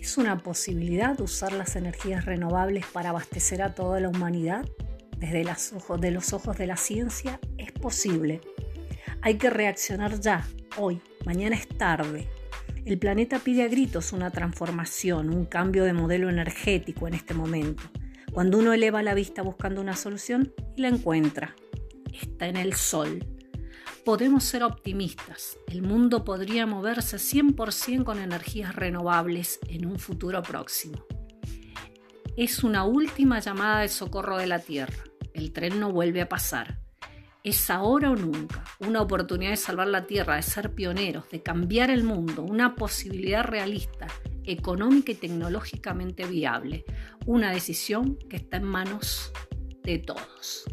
¿Es una posibilidad usar las energías renovables para abastecer a toda la humanidad? Desde los ojos, de la ciencia es posible. Hay que reaccionar ya, hoy, mañana es tarde. El planeta pide a gritos una transformación, un cambio de modelo energético en este momento. Cuando uno eleva la vista buscando una solución la encuentra, está en el sol. Podemos ser optimistas. El mundo podría moverse 100% con energías renovables en un futuro próximo. Es una última llamada de socorro de la Tierra. El tren no vuelve a pasar. Es ahora o nunca, una oportunidad de salvar la Tierra, de ser pioneros, de cambiar el mundo, una posibilidad realista, económica y tecnológicamente viable, una decisión que está en manos de todos.